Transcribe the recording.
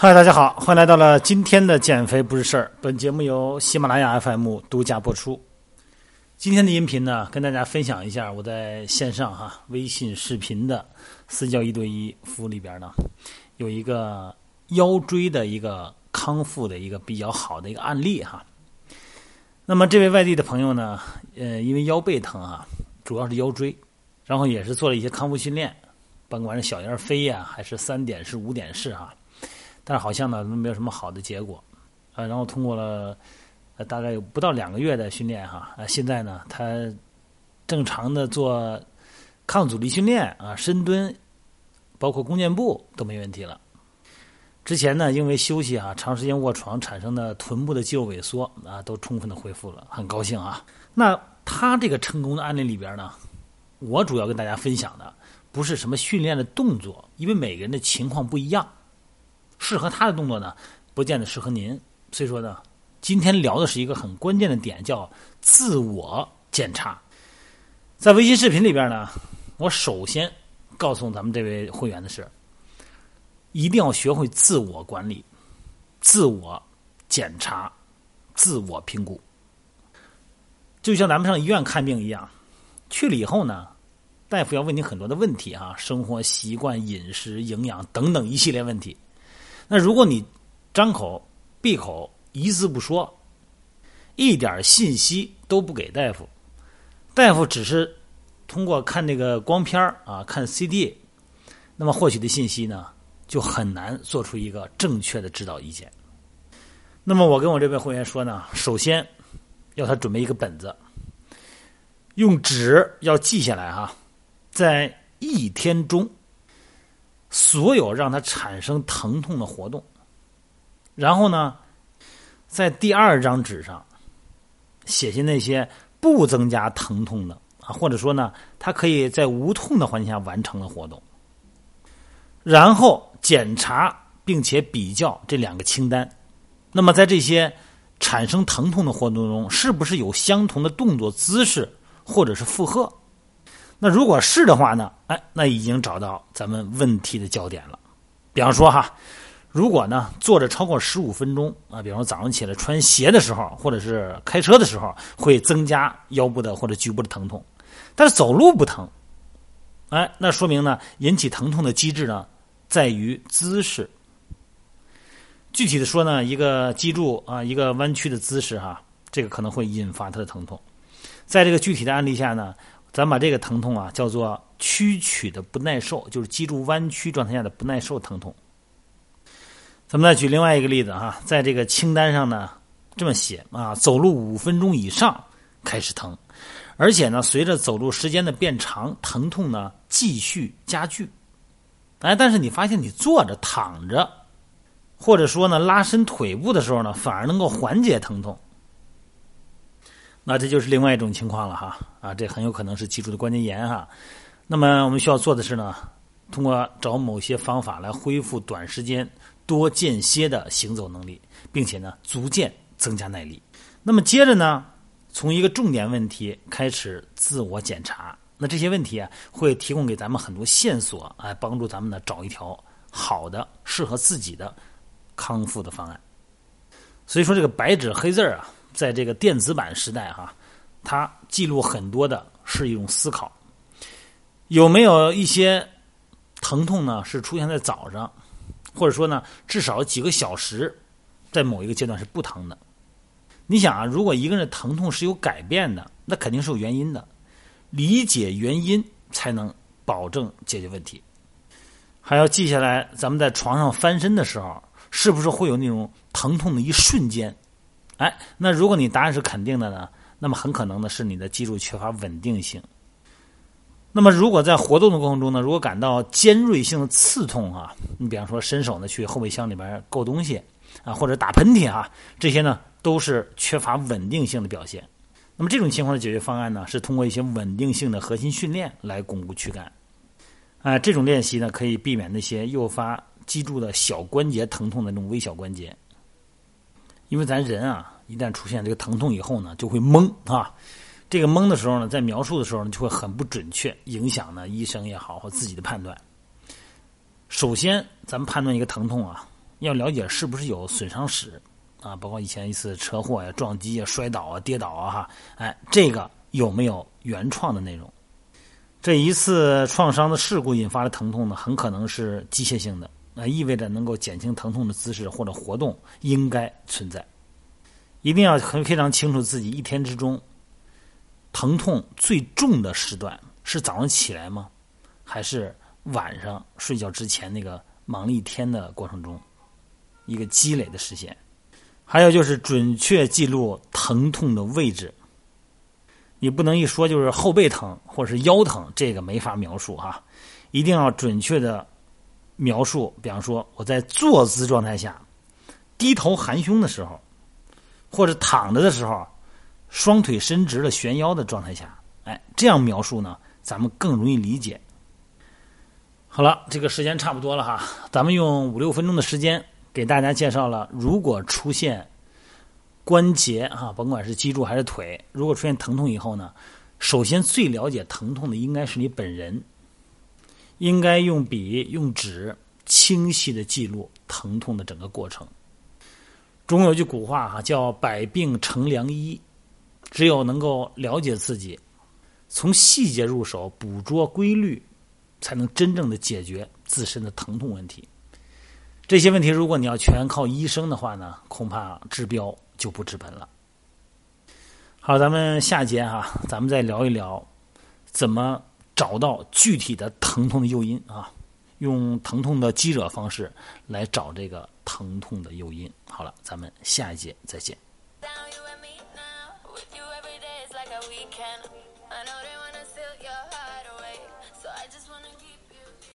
嗨，大家好，欢迎来到了今天的减肥不是事儿。本节目由喜马拉雅 FM 独家播出。今天的音频呢，跟大家分享一下我在线上哈微信视频的私教一对一服务里边呢，有一个腰椎的一个康复的一个比较好的一个案例哈。那么这位外地的朋友呢，呃，因为腰背疼啊，主要是腰椎，然后也是做了一些康复训练，甭管是小燕飞呀，还是三点式、五点式啊。但是好像呢没有什么好的结果，啊，然后通过了呃大概有不到两个月的训练哈，啊，现在呢他正常的做抗阻力训练啊，深蹲，包括弓箭步都没问题了。之前呢因为休息啊，长时间卧床产生的臀部的肌肉萎缩啊，都充分的恢复了，很高兴啊。那他这个成功的案例里边呢，我主要跟大家分享的不是什么训练的动作，因为每个人的情况不一样。适合他的动作呢，不见得适合您。所以说呢，今天聊的是一个很关键的点，叫自我检查。在微信视频里边呢，我首先告诉咱们这位会员的是，一定要学会自我管理、自我检查、自我评估。就像咱们上医院看病一样，去了以后呢，大夫要问你很多的问题啊，生活习惯、饮食、营养等等一系列问题。那如果你张口闭口一字不说，一点信息都不给大夫，大夫只是通过看那个光片啊，看 CD，那么获取的信息呢，就很难做出一个正确的指导意见。那么我跟我这位会员说呢，首先要他准备一个本子，用纸要记下来哈，在一天中。所有让他产生疼痛的活动，然后呢，在第二张纸上写下那些不增加疼痛的啊，或者说呢，他可以在无痛的环境下完成的活动，然后检查并且比较这两个清单。那么在这些产生疼痛的活动中，是不是有相同的动作姿势或者是负荷？那如果是的话呢？哎，那已经找到咱们问题的焦点了。比方说哈，如果呢坐着超过十五分钟啊，比方说早上起来穿鞋的时候，或者是开车的时候，会增加腰部的或者局部的疼痛，但是走路不疼。哎，那说明呢，引起疼痛的机制呢在于姿势。具体的说呢，一个脊柱啊，一个弯曲的姿势哈，这个可能会引发它的疼痛。在这个具体的案例下呢。咱把这个疼痛啊叫做屈曲的不耐受，就是脊柱弯曲状态下的不耐受疼痛。咱们再举另外一个例子哈，在这个清单上呢这么写啊，走路五分钟以上开始疼，而且呢随着走路时间的变长，疼痛呢继续加剧。哎，但是你发现你坐着、躺着，或者说呢拉伸腿部的时候呢，反而能够缓解疼痛。那这就是另外一种情况了哈，啊，这很有可能是脊柱的关节炎哈。那么我们需要做的是呢，通过找某些方法来恢复短时间多间歇的行走能力，并且呢，逐渐增加耐力。那么接着呢，从一个重点问题开始自我检查。那这些问题啊，会提供给咱们很多线索，来帮助咱们呢找一条好的、适合自己的康复的方案。所以说，这个白纸黑字儿啊。在这个电子版时代，哈，它记录很多的是一种思考。有没有一些疼痛呢？是出现在早上，或者说呢，至少几个小时，在某一个阶段是不疼的。你想啊，如果一个人的疼痛是有改变的，那肯定是有原因的。理解原因才能保证解决问题。还要记下来，咱们在床上翻身的时候，是不是会有那种疼痛的一瞬间？哎，那如果你答案是肯定的呢，那么很可能呢是你的脊柱缺乏稳定性。那么如果在活动的过程中呢，如果感到尖锐性的刺痛啊，你比方说伸手呢去后备箱里边够东西啊，或者打喷嚏啊，这些呢都是缺乏稳定性的表现。那么这种情况的解决方案呢，是通过一些稳定性的核心训练来巩固躯干。啊，这种练习呢可以避免那些诱发脊柱的小关节疼痛的那种微小关节。因为咱人啊，一旦出现这个疼痛以后呢，就会懵啊。这个懵的时候呢，在描述的时候呢，就会很不准确，影响呢医生也好或自己的判断。首先，咱们判断一个疼痛啊，要了解是不是有损伤史啊，包括以前一次车祸呀、撞击啊、摔倒啊、跌倒啊，哈，哎，这个有没有原创的内容？这一次创伤的事故引发的疼痛呢，很可能是机械性的，那意味着能够减轻疼痛的姿势或者活动应该存在。一定要很非常清楚自己一天之中疼痛最重的时段是早上起来吗？还是晚上睡觉之前那个忙了一天的过程中一个积累的时间？还有就是准确记录疼痛的位置。你不能一说就是后背疼或者是腰疼，这个没法描述哈，一定要准确的描述。比方说我在坐姿状态下低头含胸的时候，或者躺着的时候，双腿伸直了悬腰的状态下，哎，这样描述呢，咱们更容易理解。好了，这个时间差不多了哈，咱们用五六分钟的时间给大家介绍了，如果出现。关节啊，甭管是脊柱还是腿，如果出现疼痛以后呢，首先最了解疼痛的应该是你本人，应该用笔用纸清晰的记录疼痛的整个过程。中有句古话哈，叫“百病成良医”，只有能够了解自己，从细节入手捕捉规律，才能真正的解决自身的疼痛问题。这些问题，如果你要全靠医生的话呢，恐怕治标。就不治本了。好，咱们下节哈，咱们再聊一聊怎么找到具体的疼痛的诱因啊，用疼痛的激惹方式来找这个疼痛的诱因。好了，咱们下一节再见。